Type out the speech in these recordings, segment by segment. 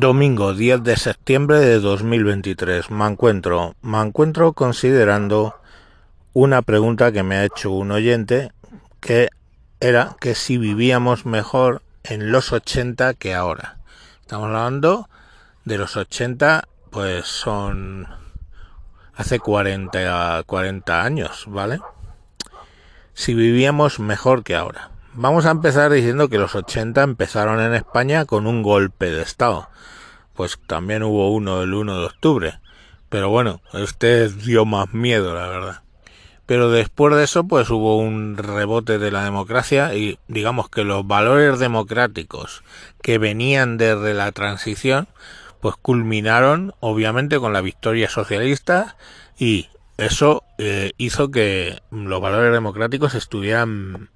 Domingo 10 de septiembre de 2023. Me encuentro, me encuentro considerando una pregunta que me ha hecho un oyente que era que si vivíamos mejor en los 80 que ahora. Estamos hablando de los 80, pues son hace 40, 40 años, ¿vale? Si vivíamos mejor que ahora. Vamos a empezar diciendo que los 80 empezaron en España con un golpe de Estado. Pues también hubo uno el 1 de octubre. Pero bueno, este dio más miedo, la verdad. Pero después de eso, pues hubo un rebote de la democracia y digamos que los valores democráticos que venían desde la transición, pues culminaron obviamente con la victoria socialista y eso eh, hizo que los valores democráticos estuvieran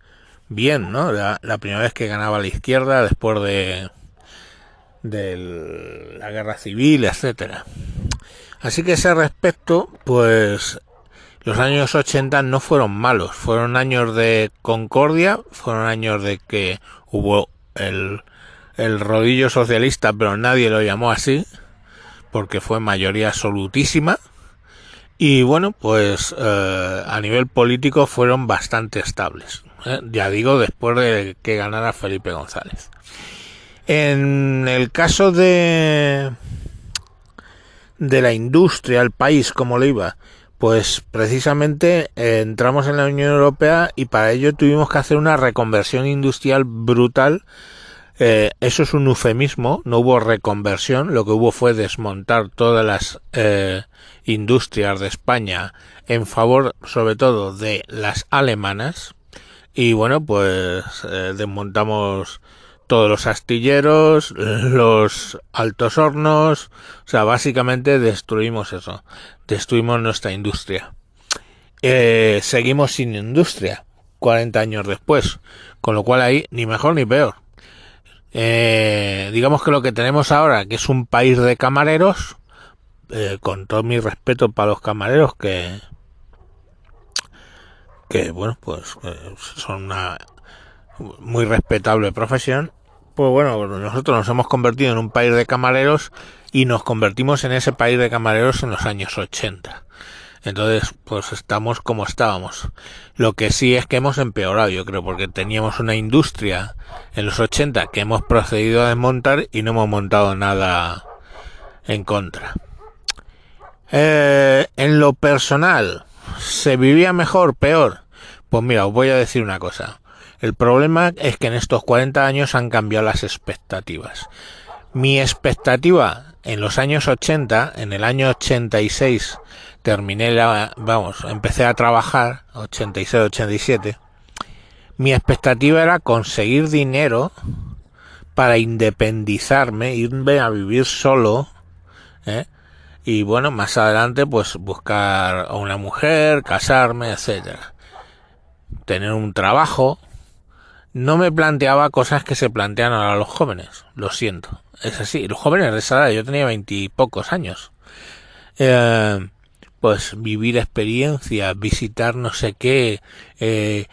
bien, ¿no? La, primera vez que ganaba la izquierda después de, la guerra civil, etcétera. Así que ese respecto, pues los años 80 no fueron malos, fueron años de concordia, fueron años de que hubo el, el rodillo socialista, pero nadie lo llamó así, porque fue mayoría absolutísima. Y bueno, pues eh, a nivel político fueron bastante estables. ¿Eh? ya digo, después de que ganara Felipe González. En el caso de de la industria, el país, como le iba, pues precisamente eh, entramos en la Unión Europea y para ello tuvimos que hacer una reconversión industrial brutal. Eh, eso es un eufemismo, no hubo reconversión, lo que hubo fue desmontar todas las industrias de España en favor sobre todo de las alemanas, y bueno, pues eh, desmontamos todos los astilleros, los altos hornos, o sea, básicamente destruimos eso, destruimos nuestra industria. Eh, seguimos sin industria, 40 años después, con lo cual ahí ni mejor ni peor. Eh, digamos que lo que tenemos ahora, que es un país de camareros, con todo mi respeto para los camareros que, que bueno, pues son una muy respetable profesión, pues bueno, nosotros nos hemos convertido en un país de camareros y nos convertimos en ese país de camareros en los años 80. Entonces, pues estamos como estábamos. Lo que sí es que hemos empeorado, yo creo, porque teníamos una industria en los 80 que hemos procedido a desmontar y no hemos montado nada en contra. Eh, en lo personal, ¿Se vivía mejor, peor? Pues mira, os voy a decir una cosa. El problema es que en estos 40 años han cambiado las expectativas. Mi expectativa en los años 80, en el año 86, terminé la, vamos, empecé a trabajar, 86-87. Mi expectativa era conseguir dinero para independizarme, irme a vivir solo, ¿eh? Y bueno, más adelante pues buscar a una mujer, casarme, etcétera. Tener un trabajo. No me planteaba cosas que se plantean ahora los jóvenes, lo siento. Es así, los jóvenes de esa edad, yo tenía veintipocos años. Eh, pues vivir experiencias, visitar no sé qué, eh,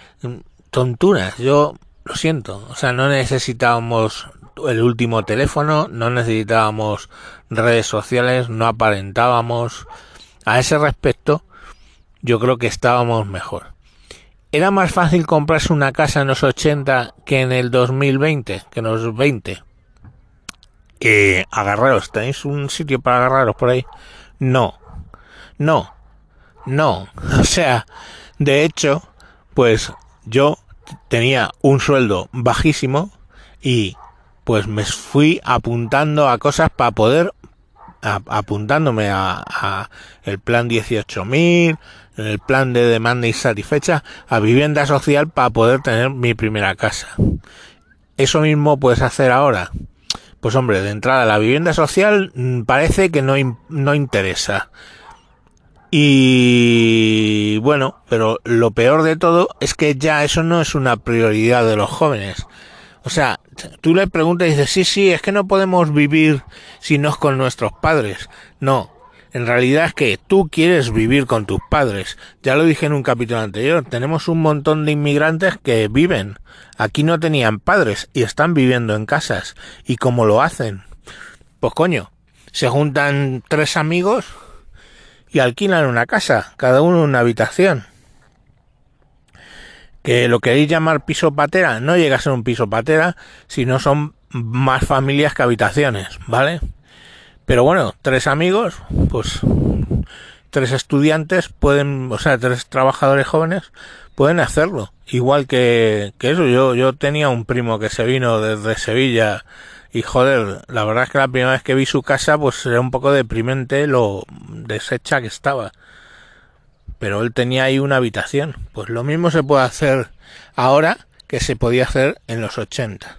tonturas, yo lo siento, o sea, no necesitábamos el último teléfono, no necesitábamos redes sociales, no aparentábamos. A ese respecto, yo creo que estábamos mejor. Era más fácil comprarse una casa en los 80 que en el 2020, que en los 20. Eh, agarraros, ¿tenéis un sitio para agarraros por ahí? No, no, no. O sea, de hecho, pues yo tenía un sueldo bajísimo y pues me fui apuntando a cosas para poder apuntándome a, el plan 18.000, el plan de demanda insatisfecha, a vivienda social para poder tener mi primera casa. Eso mismo puedes hacer ahora. Pues hombre, de entrada la vivienda social mm, parece que no, no interesa. Y bueno, pero lo peor de todo es que ya eso no es una prioridad de los jóvenes. O sea, tú le preguntas y dices, sí, sí, es que no podemos vivir si no es con nuestros padres. No, en realidad es que tú quieres vivir con tus padres. Ya lo dije en un capítulo anterior, tenemos un montón de inmigrantes que viven. Aquí no tenían padres y están viviendo en casas. ¿Y cómo lo hacen? Pues coño, se juntan tres amigos y alquilan una casa, cada uno una habitación. Que lo queréis llamar piso patera, no llega a ser un piso patera, sino son más familias que habitaciones, ¿vale? Pero bueno, tres amigos, pues tres estudiantes pueden, o sea, tres trabajadores jóvenes pueden hacerlo. Igual que, que eso, yo, yo tenía un primo que se vino desde Sevilla y joder, la verdad es que la primera vez que vi su casa pues era un poco deprimente lo deshecha que estaba. Pero él tenía ahí una habitación. Pues lo mismo se puede hacer ahora que se podía hacer en los 80.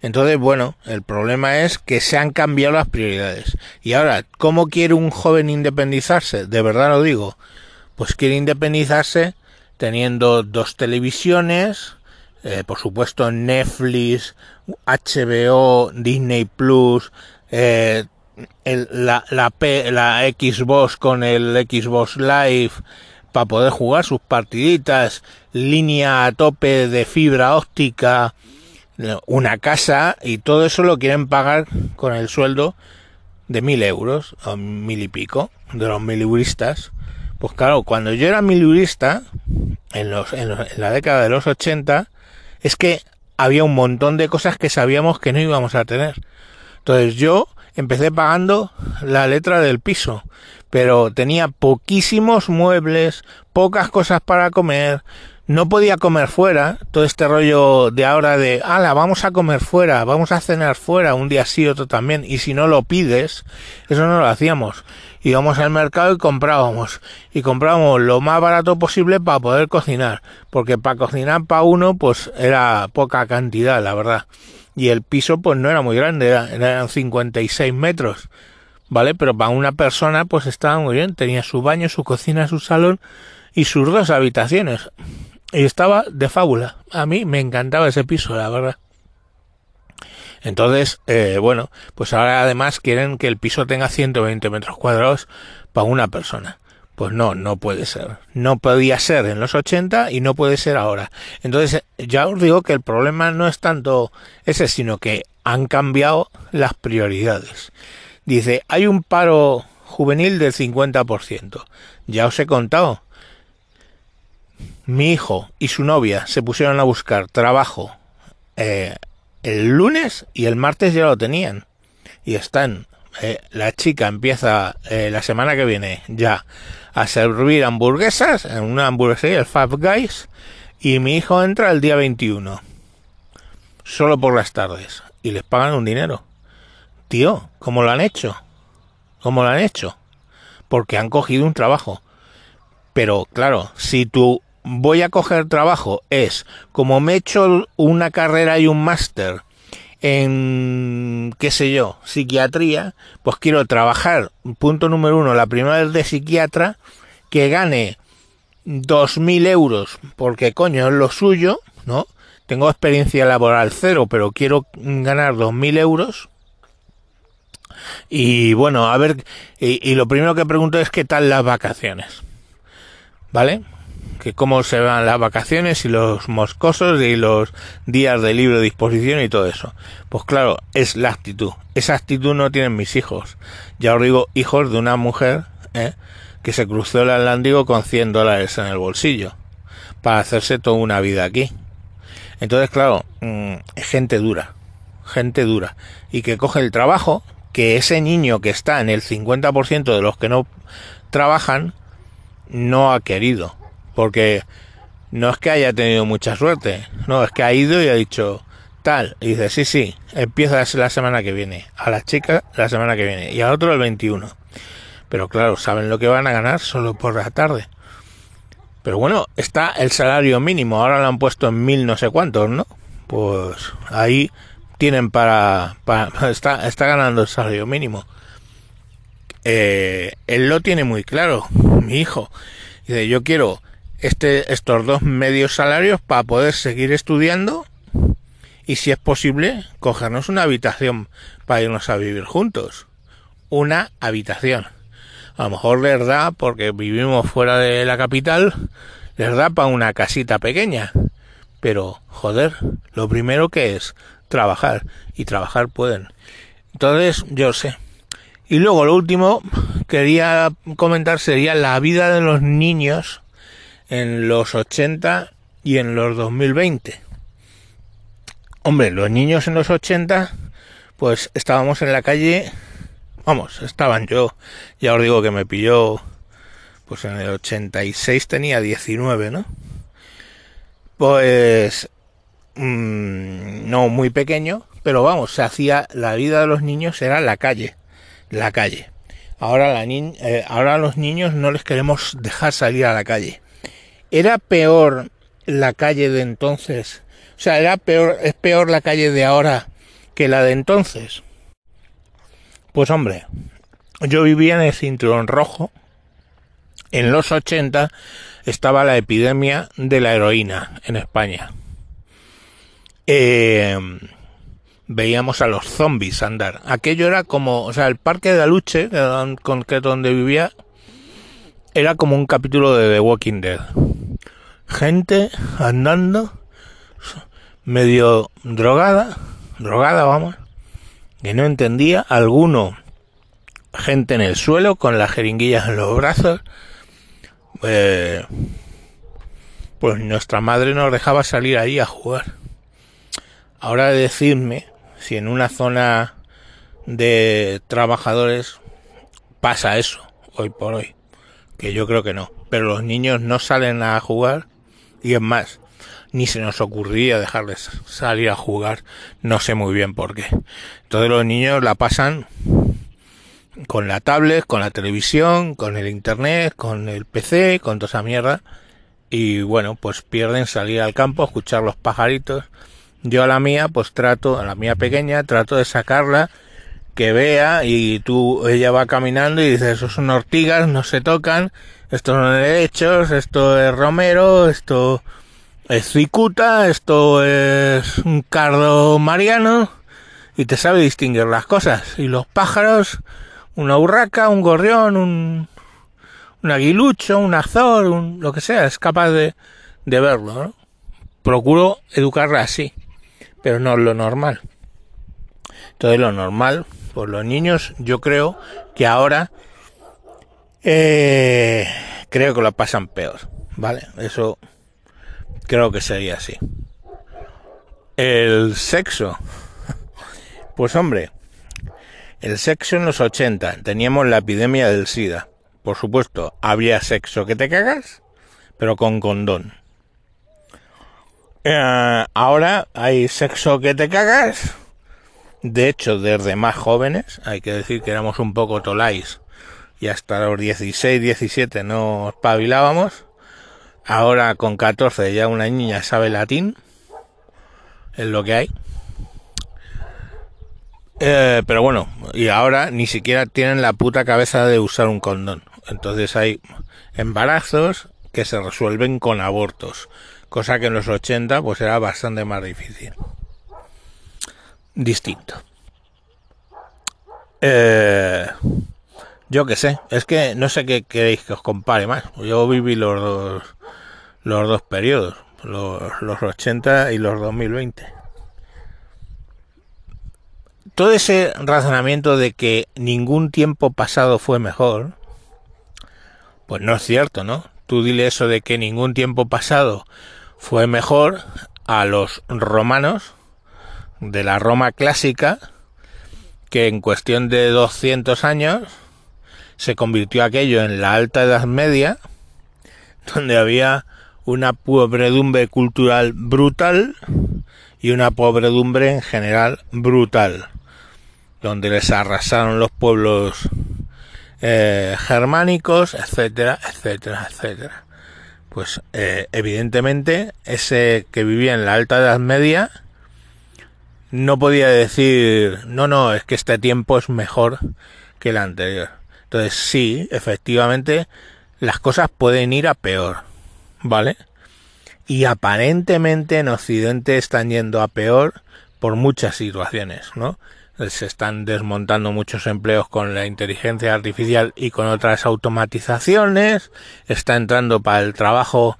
Entonces, bueno, el problema es que se han cambiado las prioridades. Y ahora, ¿cómo quiere un joven independizarse? De verdad lo digo. Pues quiere independizarse teniendo dos televisiones, eh, por supuesto Netflix, HBO, Disney Plus, eh, la, la, la Xbox con el Xbox Live para poder jugar sus partiditas, línea a tope de fibra óptica, una casa y todo eso lo quieren pagar con el sueldo de mil euros o mil y pico de los miliburistas. Pues claro, cuando yo era miliburista, en, los, en, la década de los 80, es que había un montón de cosas que sabíamos que no íbamos a tener. Entonces yo empecé pagando la letra del piso, pero tenía poquísimos muebles, pocas cosas para comer, no podía comer fuera, todo este rollo de ahora de, ala, vamos a comer fuera, vamos a cenar fuera, un día sí, otro también, y si no lo pides, eso no lo hacíamos. Íbamos al mercado y comprábamos, y comprábamos lo más barato posible para poder cocinar, porque para cocinar para uno, pues era poca cantidad, la verdad. Y el piso, pues no era muy grande, eran 56 metros, ¿vale? Pero para una persona, pues estaba muy bien, tenía su baño, su cocina, su salón, y sus dos habitaciones. Y estaba de fábula. A mí me encantaba ese piso, la verdad. Entonces, eh, bueno, pues ahora además quieren que el piso tenga 120 metros cuadrados para una persona. Pues no, no puede ser. No podía ser en los 80 y no puede ser ahora. Entonces, ya os digo que el problema no es tanto ese, sino que han cambiado las prioridades. Dice, hay un paro juvenil del 50%. Ya os he contado mi hijo y su novia se pusieron a buscar trabajo eh, el lunes y el martes ya lo tenían. Y están, eh, la chica empieza eh, la semana que viene ya a servir hamburguesas en una hamburguesería, el Five Guys, y mi hijo entra el día 21, solo por las tardes, y les pagan un dinero. Tío, ¿cómo lo han hecho? ¿Cómo lo han hecho? Porque han cogido un trabajo. Pero claro, si tú voy a coger trabajo es, como me he hecho una carrera y un máster en, qué sé yo, psiquiatría, pues quiero trabajar, punto número uno, la primera vez de psiquiatra, que gane dos mil euros, porque coño es lo suyo, ¿no? Tengo experiencia laboral cero, pero quiero ganar dos mil euros. Y bueno, a ver, y, y lo primero que pregunto es qué tal las vacaciones. ¿Vale? Que cómo se van las vacaciones y los moscosos y los días de libre disposición y todo eso. Pues claro, es la actitud. Esa actitud no tienen mis hijos. Ya os digo, hijos de una mujer ¿eh? que se cruzó el Atlántico con 100 dólares en el bolsillo para hacerse toda una vida aquí. Entonces, claro, mm, gente dura, gente dura. Y que coge el trabajo, que ese niño que está en el 50% de los que no trabajan, no ha querido porque no es que haya tenido mucha suerte, no, es que ha ido y ha dicho tal, y dice, sí, sí, empieza la semana que viene, a la chica la semana que viene, y al otro el 21. Pero claro, saben lo que van a ganar solo por la tarde. Pero bueno, está el salario mínimo, ahora lo han puesto en mil no sé cuántos, ¿no? Pues ahí tienen para, está, está ganando el salario mínimo. Eh, él lo tiene muy claro, mi hijo. Dice, yo quiero este, estos dos medios salarios para poder seguir estudiando y si es posible cogernos una habitación para irnos a vivir juntos. Una habitación. A lo mejor les da, porque vivimos fuera de la capital, les da para una casita pequeña. Pero, joder, lo primero que es trabajar. Y trabajar pueden. Entonces, yo sé. Y luego lo último quería comentar sería la vida de los niños en los 80 y en los 2020. Hombre, los niños en los 80 pues estábamos en la calle, vamos, estaban yo, ya os digo que me pilló, pues en el 86 tenía 19, ¿no? Pues mmm, no muy pequeño, pero vamos, se hacía, la vida de los niños era la calle, la calle. Ahora, la eh, ahora los niños no les queremos dejar salir a la calle. Era peor la calle de entonces, o sea, era peor, es peor la calle de ahora que la de entonces. Pues hombre, yo vivía en el cinturón rojo. En los 80 estaba la epidemia de la heroína en España. Eh, veíamos a los zombies andar. Aquello era como, o sea, el parque de la Luche, con que donde vivía, era como un capítulo de The Walking Dead. Gente andando, medio drogada, drogada, vamos, que no entendía, alguno, gente en el suelo con las jeringuillas en los brazos, eh, pues nuestra madre nos dejaba salir ahí a jugar. Ahora decirme si en una zona de trabajadores pasa eso, hoy por hoy, que yo creo que no, pero los niños no salen a jugar y es más, ni se nos ocurría dejarles salir a jugar, no sé muy bien por qué. Entonces los niños la pasan con la tablet, con la televisión, con el internet, con el PC, con toda esa mierda. Y bueno, pues pierden salir al campo, escuchar los pajaritos. Yo a la mía, pues trato, a la mía pequeña, trato de sacarla, que vea, y tú, ella va caminando y dice, esos son ortigas, no se tocan, estos son derechos, esto es romero, esto es cicuta, esto es un cardo mariano, y te sabe distinguir las cosas. Y los pájaros, una urraca, un gorrión, un, aguilucho, un azor, un, lo que sea, es capaz de, de verlo, ¿no? Procuro educarla así, pero no lo normal. Entonces lo normal, pues los niños, yo creo que ahora eh, creo que lo pasan peor, ¿vale? Eso Creo que sería así. El sexo. Pues hombre, el sexo en los 80. Teníamos la epidemia del SIDA. Por supuesto, había sexo que te cagas, pero con condón. Eh, ahora hay sexo que te cagas. De hecho, desde más jóvenes, hay que decir que éramos un poco tolais y hasta los 16, 17 no espabilábamos. Ahora con 14 ya una niña sabe latín. Es lo que hay. Eh, pero bueno, y ahora ni siquiera tienen la puta cabeza de usar un condón. Entonces hay embarazos que se resuelven con abortos. Cosa que en los 80 pues era bastante más difícil. Distinto. Eh, yo qué sé, es que no sé qué queréis que os compare más. Yo viví los dos los dos periodos, los, los 80 y los 2020. Todo ese razonamiento de que ningún tiempo pasado fue mejor, pues no es cierto, ¿no? Tú dile eso de que ningún tiempo pasado fue mejor a los romanos de la Roma clásica, que en cuestión de 200 años se convirtió aquello en la Alta Edad Media, donde había una pobredumbre cultural brutal y una pobredumbre en general brutal, donde les arrasaron los pueblos eh, germánicos, etcétera, etcétera, etcétera. Pues eh, evidentemente ese que vivía en la Alta Edad Media no podía decir, no, no, es que este tiempo es mejor que el anterior. Entonces sí, efectivamente, las cosas pueden ir a peor ¿vale? Y aparentemente en Occidente están yendo a peor por muchas situaciones, ¿no? Se están desmontando muchos empleos con la inteligencia artificial y con otras automatizaciones. Está entrando para el trabajo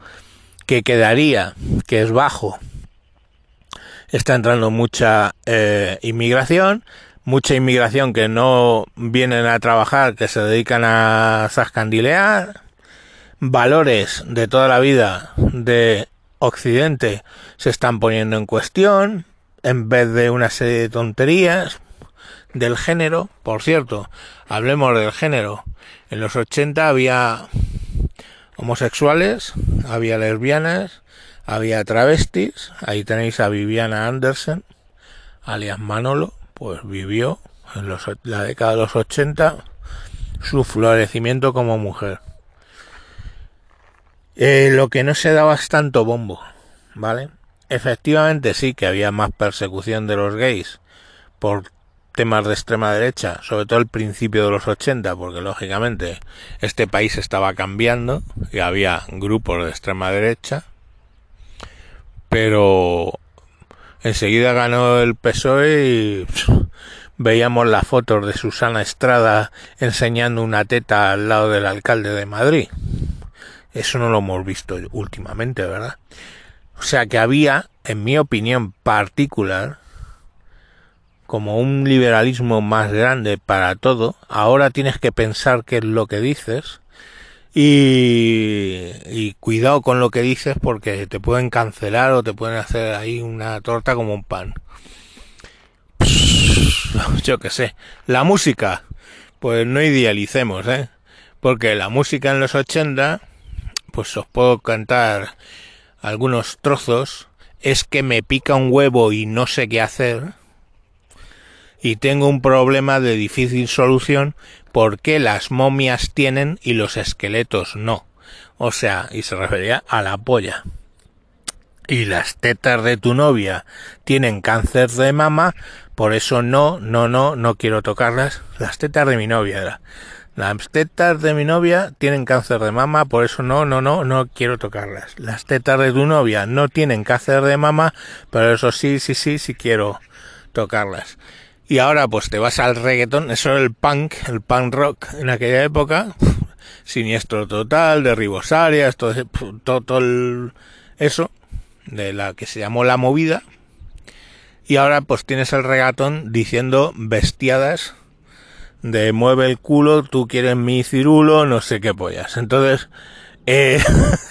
que quedaría, que es bajo. Está entrando mucha eh, inmigración, mucha inmigración que no vienen a trabajar, que se dedican a zascandilear, valores de toda la vida de Occidente se están poniendo en cuestión, en vez de una serie de tonterías del género. Por cierto, hablemos del género. En los 80 había homosexuales, había lesbianas, había travestis. Ahí tenéis a Viviana Anderson, alias Manolo, pues vivió en la década de los 80 su florecimiento como mujer. Eh, lo que no se daba es tanto bombo, ¿vale? Efectivamente sí que había más persecución de los gays por temas de extrema derecha, sobre todo al principio de los 80, porque lógicamente este país estaba cambiando y había grupos de extrema derecha, pero enseguida ganó el PSOE y veíamos las fotos de Susana Estrada enseñando una teta al lado del alcalde de Madrid. Eso no lo hemos visto últimamente, ¿verdad? O sea que había, en mi opinión particular, como un liberalismo más grande para todo. Ahora tienes que pensar qué es lo que dices. Y, cuidado con lo que dices porque te pueden cancelar o te pueden hacer ahí una torta como un pan. Yo qué sé. La música. Pues no idealicemos, ¿eh? Porque la música en los 80, pues os puedo cantar algunos trozos, es que me pica un huevo y no sé qué hacer, y tengo un problema de difícil solución porque las momias tienen y los esqueletos no. O sea, y se refería a la polla. Y las tetas de tu novia tienen cáncer de mama, por eso no, no, no, no quiero tocarlas. Las tetas de mi novia era. Las tetas de mi novia tienen cáncer de mama, por eso no, no, no, no quiero tocarlas. Las tetas de tu novia no tienen cáncer de mama, pero eso sí, sí, sí, sí quiero tocarlas. Y ahora pues te vas al reggaetón, eso era el punk, el punk rock en aquella época, siniestro total, de Ribosarias, todo, todo, todo eso, de la que se llamó la movida. Y ahora pues tienes el reggaetón diciendo bestiadas de mueve el culo, tú quieres mi cirulo, no sé qué pollas. Entonces, eh,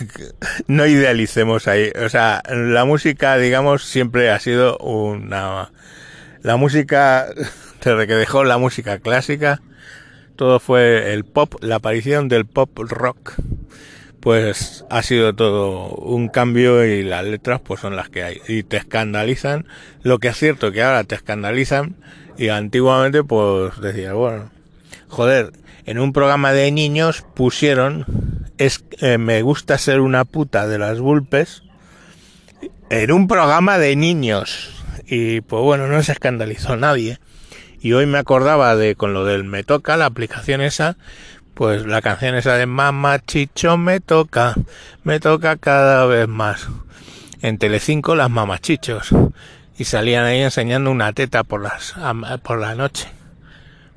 no idealicemos ahí. O sea, la música, digamos, siempre ha sido una... La música, desde que dejó la música clásica, todo fue el pop, la aparición del pop rock, pues ha sido todo un cambio y las letras pues son las que hay. Y te escandalizan, lo que es cierto que ahora te escandalizan y antiguamente, pues decía, bueno, joder, en un programa de niños pusieron, es, eh, me gusta ser una puta de las vulpes, en un programa de niños. Y pues bueno, no se escandalizó nadie. Y hoy me acordaba de, con lo del Me Toca, la aplicación esa, pues la canción esa de Mamá Chicho me toca, me toca cada vez más. En Telecinco las mamachichos y salían ahí enseñando una teta por las por la noche.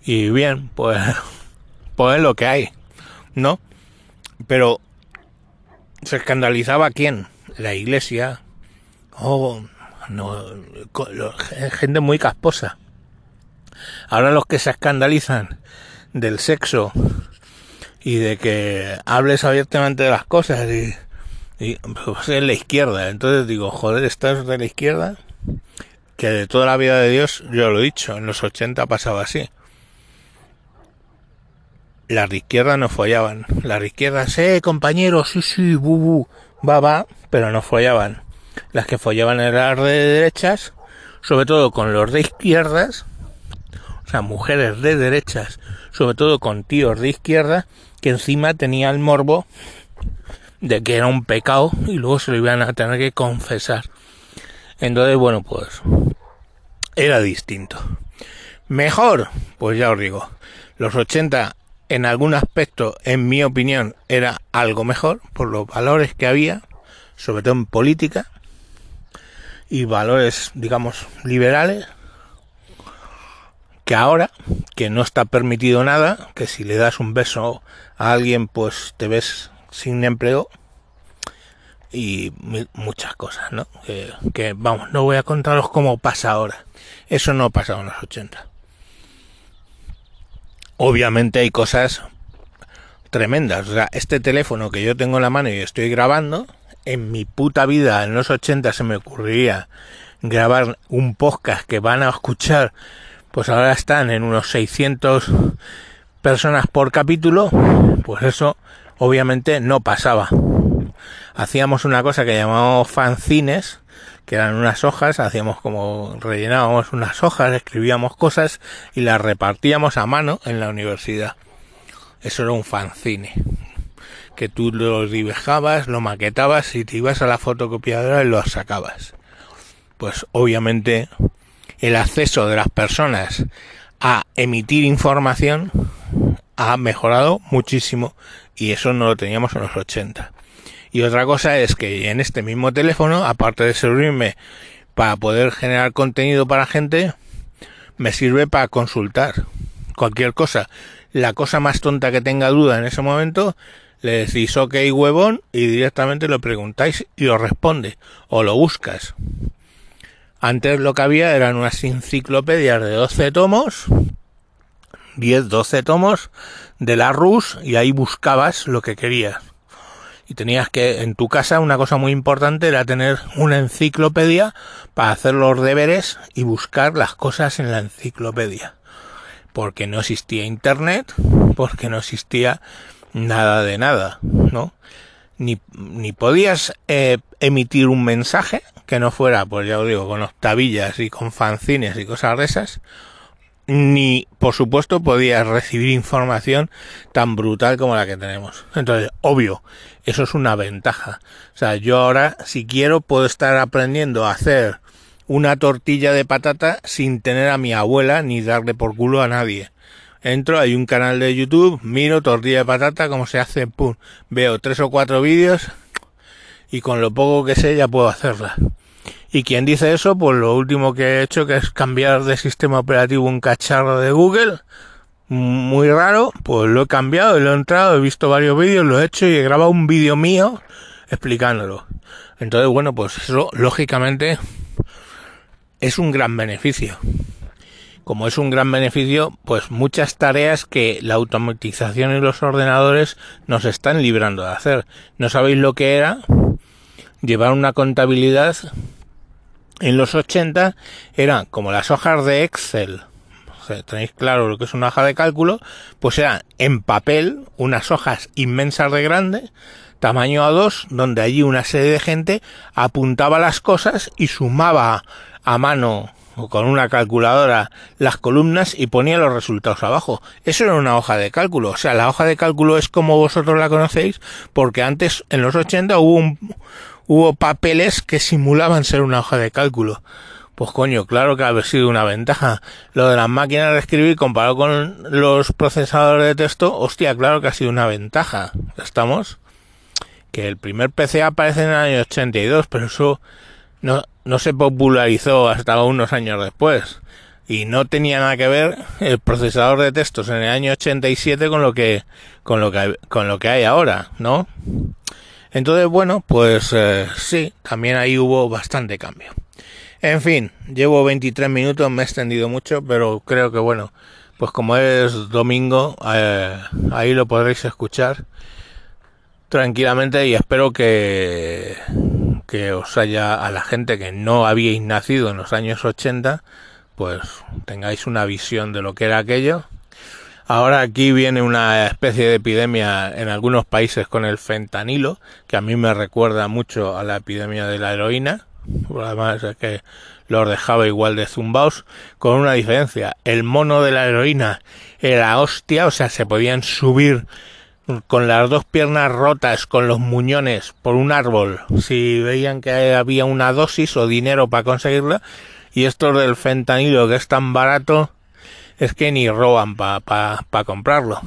Y bien, pues pues es lo que hay, ¿no? Pero se escandalizaba quién? La iglesia. Oh, no, gente muy casposa. Ahora los que se escandalizan del sexo y de que hables abiertamente de las cosas y, pues es la izquierda. Entonces digo, joder, ¿estás de la izquierda? que de toda la vida de Dios, yo lo he dicho, en los 80 pasaba así. Las de izquierda no follaban. Las de izquierda, eh, compañeros, sí, sí, bu, va, va, pero no follaban. Las que follaban eran de derechas, sobre todo con los de izquierdas, o sea, mujeres de derechas, sobre todo con tíos de izquierda, que encima tenía el morbo de que era un pecado y luego se lo iban a tener que confesar. Entonces, bueno, pues era distinto. Mejor, pues ya os digo, los 80 en algún aspecto, en mi opinión, era algo mejor por los valores que había, sobre todo en política, y valores, digamos, liberales, que ahora, que no está permitido nada, que si le das un beso a alguien, pues te ves sin empleo, y muchas cosas, ¿no? Que, vamos, no voy a contaros cómo pasa ahora. Eso no pasado en los 80. obviamente hay cosas tremendas. O sea, este teléfono que yo tengo en la mano y estoy grabando, en mi puta vida en los 80 se me ocurriría grabar un podcast que van a escuchar, pues ahora están en unos 600 personas por capítulo, pues eso obviamente no pasaba. Hacíamos una cosa que llamábamos fanzines, que eran unas hojas, hacíamos como rellenábamos unas hojas, escribíamos cosas y las repartíamos a mano en la universidad. Eso era un fanzine. Que tú lo dibujabas, lo maquetabas y te ibas a la fotocopiadora y lo sacabas. Pues obviamente el acceso de las personas a emitir información ha mejorado muchísimo y eso no lo teníamos en los 80. Y otra cosa es que en este mismo teléfono, aparte de servirme para poder generar contenido para gente, me sirve para consultar cualquier cosa. La cosa más tonta que tenga duda en ese momento, le decís ok huevón y directamente lo preguntáis y os responde o lo buscas. Antes lo que había eran unas enciclopedias de 12 tomos, 10, 12 tomos de la RUS y ahí buscabas lo que querías y tenías que en tu casa una cosa muy importante era tener una enciclopedia para hacer los deberes y buscar las cosas en la enciclopedia porque no existía internet porque no existía nada de nada no ni, ni podías eh, emitir un mensaje que no fuera pues ya os digo con octavillas y con fanzines y cosas de esas ni por supuesto podías recibir información tan brutal como la que tenemos. Entonces, obvio, eso es una ventaja. O sea, yo ahora, si quiero, puedo estar aprendiendo a hacer una tortilla de patata sin tener a mi abuela ni darle por culo a nadie. Entro, hay un canal de YouTube, miro tortilla de patata, cómo se hace, pum, veo tres o cuatro vídeos y con lo poco que sé ya puedo hacerla. Y quien dice eso, pues lo último que he hecho que es cambiar de sistema operativo un cacharro de Google, muy raro, pues lo he cambiado, lo he entrado, he visto varios vídeos, lo he hecho y he grabado un vídeo mío explicándolo. Entonces, bueno, pues eso lógicamente es un gran beneficio. Como es un gran beneficio, pues muchas tareas que la automatización y los ordenadores nos están librando de hacer. ¿No sabéis lo que era? Llevar una contabilidad en los 80 eran como las hojas de Excel. tenéis claro lo que es una hoja de cálculo, pues eran en papel unas hojas inmensas de grande, tamaño A2, donde allí una serie de gente apuntaba las cosas y sumaba a mano o con una calculadora las columnas y ponía los resultados abajo. Eso era una hoja de cálculo. O sea, la hoja de cálculo es como vosotros la conocéis, porque antes, en los 80, hubo un, hubo papeles que simulaban ser una hoja de cálculo. Pues coño, claro que ha sido una ventaja. Lo de las máquinas de escribir comparado con los procesadores de texto, hostia, claro que ha sido una ventaja. ¿Estamos? Que el primer PC aparece en el año 82, pero eso no, no se popularizó hasta unos años después. Y no tenía nada que ver el procesador de textos en el año 87 con lo que, con lo que, con lo que hay ahora, ¿no? Entonces, bueno, pues eh, sí, también ahí hubo bastante cambio. En fin, llevo 23 minutos, me he extendido mucho, pero creo que bueno, pues como es domingo, eh, ahí lo podréis escuchar tranquilamente y espero que, que os haya, a la gente que no habíais nacido en los años 80, pues tengáis una visión de lo que era aquello Ahora aquí viene una especie de epidemia en algunos países con el fentanilo, que a mí me recuerda mucho a la epidemia de la heroína. Además es que los dejaba igual de zumbaos, con una diferencia. El mono de la heroína era hostia, o sea, se podían subir con las dos piernas rotas, con los muñones, por un árbol, si veían que había una dosis o dinero para conseguirla. Y esto del fentanilo, que es tan barato, es que ni roban para pa, comprarlo.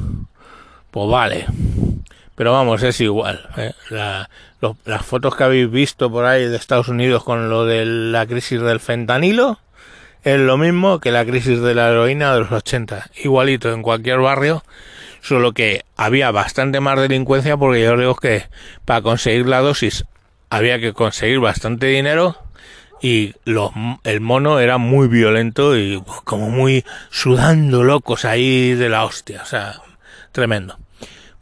Pues vale. Pero vamos, es igual. ¿eh? las fotos que habéis visto por ahí de Estados Unidos con lo de la crisis del fentanilo es lo mismo que la crisis de la heroína de los 80. Igualito en cualquier barrio, solo que había bastante más delincuencia porque yo digo que para conseguir la dosis había que conseguir bastante dinero y los, el mono era muy violento y como muy sudando locos ahí de la hostia, o sea, tremendo.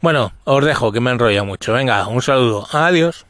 Bueno, os dejo que me enrolla mucho. Venga, un saludo. Adiós.